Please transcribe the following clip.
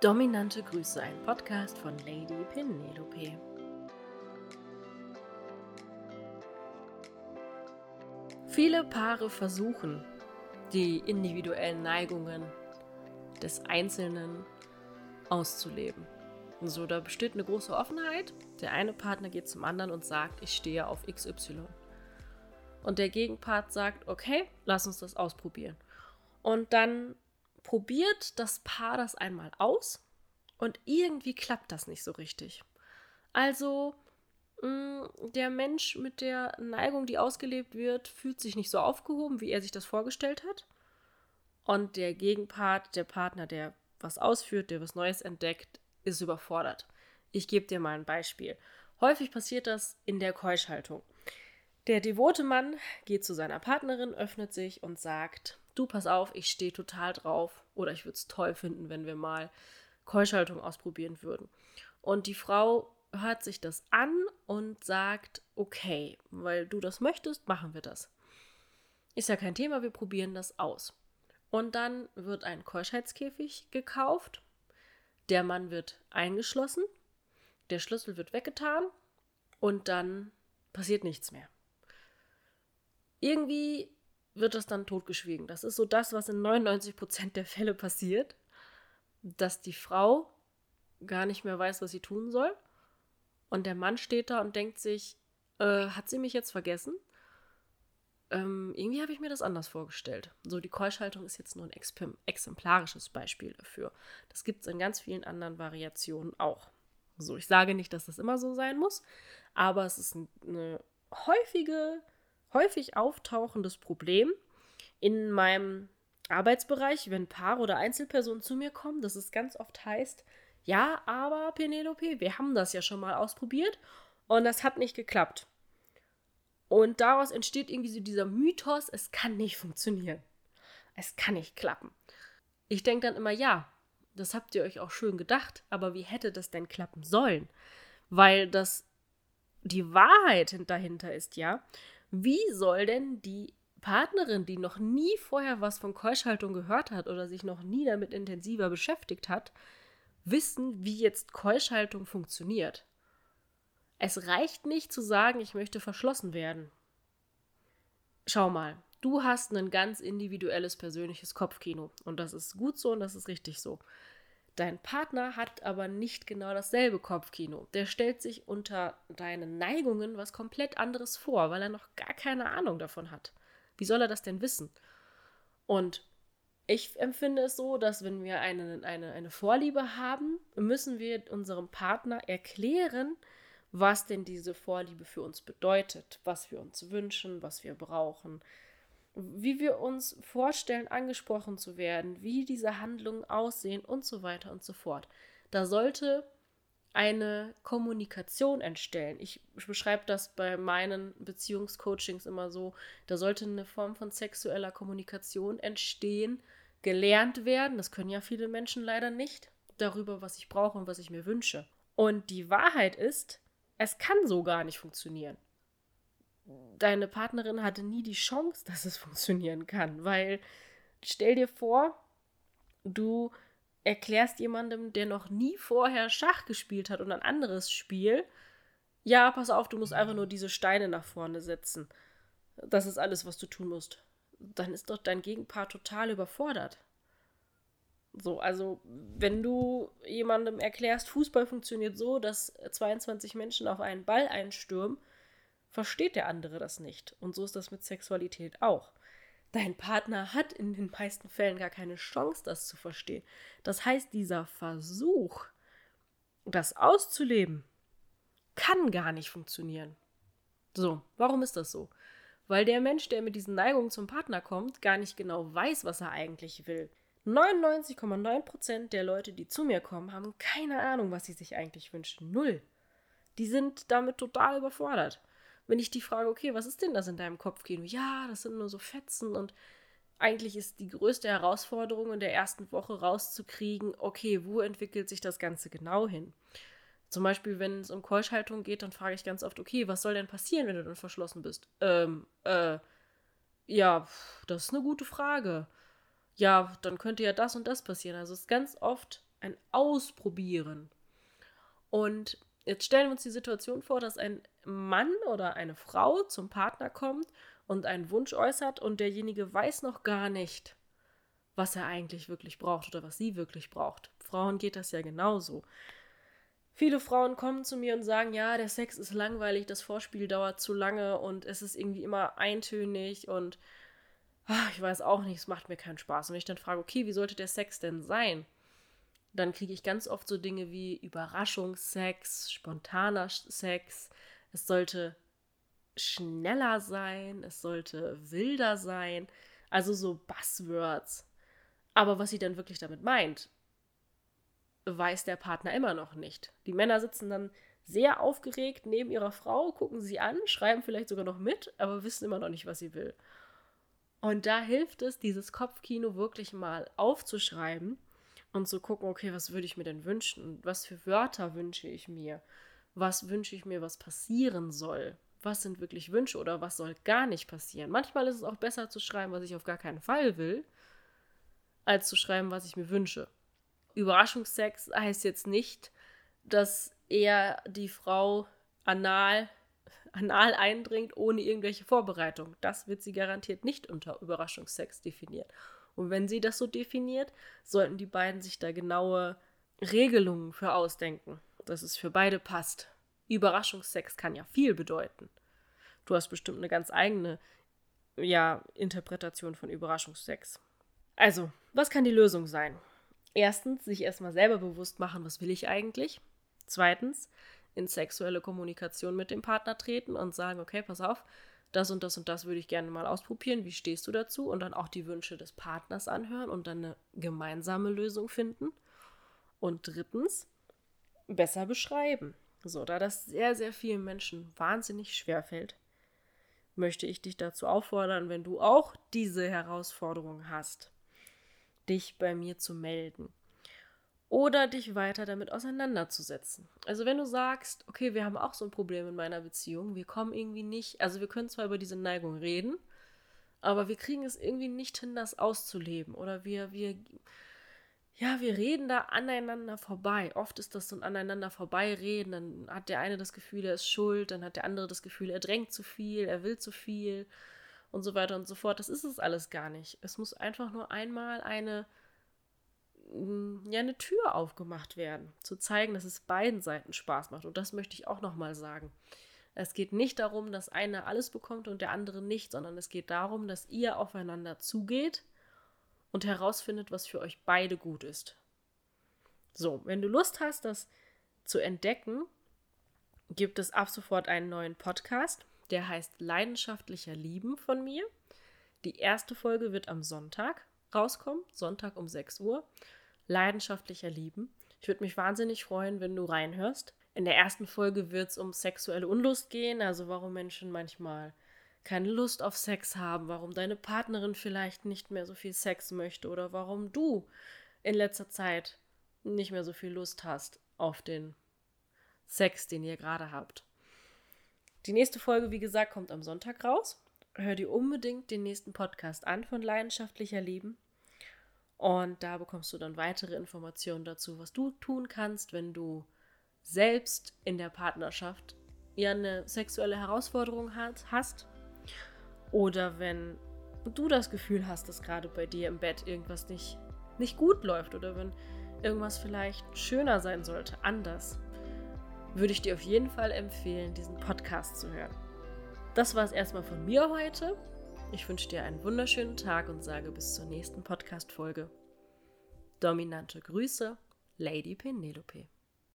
Dominante Grüße, ein Podcast von Lady Penelope. Viele Paare versuchen, die individuellen Neigungen des Einzelnen auszuleben. So, da besteht eine große Offenheit. Der eine Partner geht zum anderen und sagt, ich stehe auf XY. Und der Gegenpart sagt, okay, lass uns das ausprobieren. Und dann probiert das Paar das einmal aus und irgendwie klappt das nicht so richtig. Also mm, der Mensch mit der Neigung, die ausgelebt wird, fühlt sich nicht so aufgehoben, wie er sich das vorgestellt hat. Und der Gegenpart, der Partner, der was ausführt, der was Neues entdeckt, ist überfordert. Ich gebe dir mal ein Beispiel. Häufig passiert das in der Keuschhaltung. Der devote Mann geht zu seiner Partnerin, öffnet sich und sagt, du pass auf, ich stehe total drauf oder ich würde es toll finden, wenn wir mal Keuschhaltung ausprobieren würden. Und die Frau hört sich das an und sagt, okay, weil du das möchtest, machen wir das. Ist ja kein Thema, wir probieren das aus. Und dann wird ein Keuschheitskäfig gekauft, der Mann wird eingeschlossen, der Schlüssel wird weggetan und dann passiert nichts mehr. Irgendwie wird das dann totgeschwiegen. Das ist so das, was in 99% der Fälle passiert, dass die Frau gar nicht mehr weiß, was sie tun soll. Und der Mann steht da und denkt sich, äh, hat sie mich jetzt vergessen? Ähm, irgendwie habe ich mir das anders vorgestellt. So, die Keuschhaltung ist jetzt nur ein exemplarisches Beispiel dafür. Das gibt es in ganz vielen anderen Variationen auch. So, ich sage nicht, dass das immer so sein muss, aber es ist eine häufige häufig auftauchendes Problem in meinem Arbeitsbereich, wenn Paar oder Einzelpersonen zu mir kommen, dass es ganz oft heißt, ja, aber Penelope, wir haben das ja schon mal ausprobiert und das hat nicht geklappt. Und daraus entsteht irgendwie so dieser Mythos, es kann nicht funktionieren. Es kann nicht klappen. Ich denke dann immer, ja, das habt ihr euch auch schön gedacht, aber wie hätte das denn klappen sollen? Weil das die Wahrheit dahinter ist ja, wie soll denn die Partnerin, die noch nie vorher was von Keuschhaltung gehört hat oder sich noch nie damit intensiver beschäftigt hat, wissen, wie jetzt Keuschhaltung funktioniert? Es reicht nicht zu sagen, ich möchte verschlossen werden. Schau mal, du hast ein ganz individuelles persönliches Kopfkino und das ist gut so und das ist richtig so. Dein Partner hat aber nicht genau dasselbe Kopfkino. Der stellt sich unter deinen Neigungen was komplett anderes vor, weil er noch gar keine Ahnung davon hat. Wie soll er das denn wissen? Und ich empfinde es so, dass wenn wir eine, eine, eine Vorliebe haben, müssen wir unserem Partner erklären, was denn diese Vorliebe für uns bedeutet, was wir uns wünschen, was wir brauchen, wie wir uns vorstellen, angesprochen zu werden, wie diese Handlungen aussehen und so weiter und so fort. Da sollte eine Kommunikation entstehen. Ich beschreibe das bei meinen Beziehungscoachings immer so, da sollte eine Form von sexueller Kommunikation entstehen, gelernt werden, das können ja viele Menschen leider nicht, darüber, was ich brauche und was ich mir wünsche. Und die Wahrheit ist, es kann so gar nicht funktionieren deine Partnerin hatte nie die Chance, dass es funktionieren kann, weil stell dir vor, du erklärst jemandem, der noch nie vorher Schach gespielt hat und ein anderes Spiel, ja, pass auf, du musst einfach nur diese Steine nach vorne setzen. Das ist alles, was du tun musst. Dann ist doch dein Gegenpart total überfordert. So, also wenn du jemandem erklärst, Fußball funktioniert so, dass 22 Menschen auf einen Ball einstürmen, versteht der andere das nicht. Und so ist das mit Sexualität auch. Dein Partner hat in den meisten Fällen gar keine Chance, das zu verstehen. Das heißt, dieser Versuch, das auszuleben, kann gar nicht funktionieren. So, warum ist das so? Weil der Mensch, der mit diesen Neigungen zum Partner kommt, gar nicht genau weiß, was er eigentlich will. 99,9% der Leute, die zu mir kommen, haben keine Ahnung, was sie sich eigentlich wünschen. Null. Die sind damit total überfordert wenn ich die frage, okay, was ist denn das in deinem Kopfkino? Ja, das sind nur so Fetzen und eigentlich ist die größte Herausforderung in der ersten Woche rauszukriegen, okay, wo entwickelt sich das Ganze genau hin? Zum Beispiel, wenn es um Keuschhaltung geht, dann frage ich ganz oft, okay, was soll denn passieren, wenn du dann verschlossen bist? Ähm, äh, ja, das ist eine gute Frage. Ja, dann könnte ja das und das passieren. Also es ist ganz oft ein Ausprobieren. Und jetzt stellen wir uns die Situation vor, dass ein Mann oder eine Frau zum Partner kommt und einen Wunsch äußert und derjenige weiß noch gar nicht, was er eigentlich wirklich braucht oder was sie wirklich braucht. Frauen geht das ja genauso. Viele Frauen kommen zu mir und sagen, ja, der Sex ist langweilig, das Vorspiel dauert zu lange und es ist irgendwie immer eintönig und ach, ich weiß auch nicht, es macht mir keinen Spaß. Und ich dann frage, okay, wie sollte der Sex denn sein? Dann kriege ich ganz oft so Dinge wie Überraschungssex, spontaner Sex. Es sollte schneller sein, es sollte wilder sein. Also so Buzzwords. Aber was sie dann wirklich damit meint, weiß der Partner immer noch nicht. Die Männer sitzen dann sehr aufgeregt neben ihrer Frau, gucken sie an, schreiben vielleicht sogar noch mit, aber wissen immer noch nicht, was sie will. Und da hilft es, dieses Kopfkino wirklich mal aufzuschreiben und zu gucken, okay, was würde ich mir denn wünschen? Was für Wörter wünsche ich mir? Was wünsche ich mir, was passieren soll? Was sind wirklich Wünsche oder was soll gar nicht passieren? Manchmal ist es auch besser zu schreiben, was ich auf gar keinen Fall will, als zu schreiben, was ich mir wünsche. Überraschungsex heißt jetzt nicht, dass er die Frau anal, anal eindringt, ohne irgendwelche Vorbereitung. Das wird sie garantiert nicht unter Überraschungsex definiert. Und wenn sie das so definiert, sollten die beiden sich da genaue Regelungen für ausdenken, dass es für beide passt. Überraschungsex kann ja viel bedeuten. Du hast bestimmt eine ganz eigene ja, Interpretation von Überraschungsex. Also, was kann die Lösung sein? Erstens, sich erstmal selber bewusst machen, was will ich eigentlich. Zweitens, in sexuelle Kommunikation mit dem Partner treten und sagen, okay, pass auf, das und das und das würde ich gerne mal ausprobieren. Wie stehst du dazu? Und dann auch die Wünsche des Partners anhören und dann eine gemeinsame Lösung finden. Und drittens, besser beschreiben. So, da das sehr, sehr vielen Menschen wahnsinnig schwer fällt, möchte ich dich dazu auffordern, wenn du auch diese Herausforderung hast, dich bei mir zu melden oder dich weiter damit auseinanderzusetzen. Also wenn du sagst, okay, wir haben auch so ein Problem in meiner Beziehung, wir kommen irgendwie nicht, also wir können zwar über diese Neigung reden, aber wir kriegen es irgendwie nicht hin, das auszuleben oder wir wir ja, wir reden da aneinander vorbei. Oft ist das so ein aneinander vorbeireden, dann hat der eine das Gefühl, er ist schuld, dann hat der andere das Gefühl, er drängt zu viel, er will zu viel und so weiter und so fort. Das ist es alles gar nicht. Es muss einfach nur einmal eine, ja, eine Tür aufgemacht werden, zu zeigen, dass es beiden Seiten Spaß macht. Und das möchte ich auch nochmal sagen. Es geht nicht darum, dass einer alles bekommt und der andere nicht, sondern es geht darum, dass ihr aufeinander zugeht und herausfindet, was für euch beide gut ist. So, wenn du Lust hast, das zu entdecken, gibt es ab sofort einen neuen Podcast. Der heißt Leidenschaftlicher Lieben von mir. Die erste Folge wird am Sonntag rauskommen, Sonntag um 6 Uhr. Leidenschaftlicher Lieben. Ich würde mich wahnsinnig freuen, wenn du reinhörst. In der ersten Folge wird es um sexuelle Unlust gehen, also warum Menschen manchmal keine Lust auf Sex haben, warum deine Partnerin vielleicht nicht mehr so viel Sex möchte oder warum du in letzter Zeit nicht mehr so viel Lust hast auf den Sex, den ihr gerade habt. Die nächste Folge, wie gesagt, kommt am Sonntag raus. Hör dir unbedingt den nächsten Podcast an von Leidenschaftlicher Leben. Und da bekommst du dann weitere Informationen dazu, was du tun kannst, wenn du selbst in der Partnerschaft ja eine sexuelle Herausforderung hast. Oder wenn du das Gefühl hast, dass gerade bei dir im Bett irgendwas nicht, nicht gut läuft oder wenn irgendwas vielleicht schöner sein sollte, anders würde ich dir auf jeden Fall empfehlen, diesen Podcast zu hören. Das war es erstmal von mir heute. Ich wünsche dir einen wunderschönen Tag und sage bis zur nächsten Podcast-Folge. Dominante Grüße, Lady Penelope.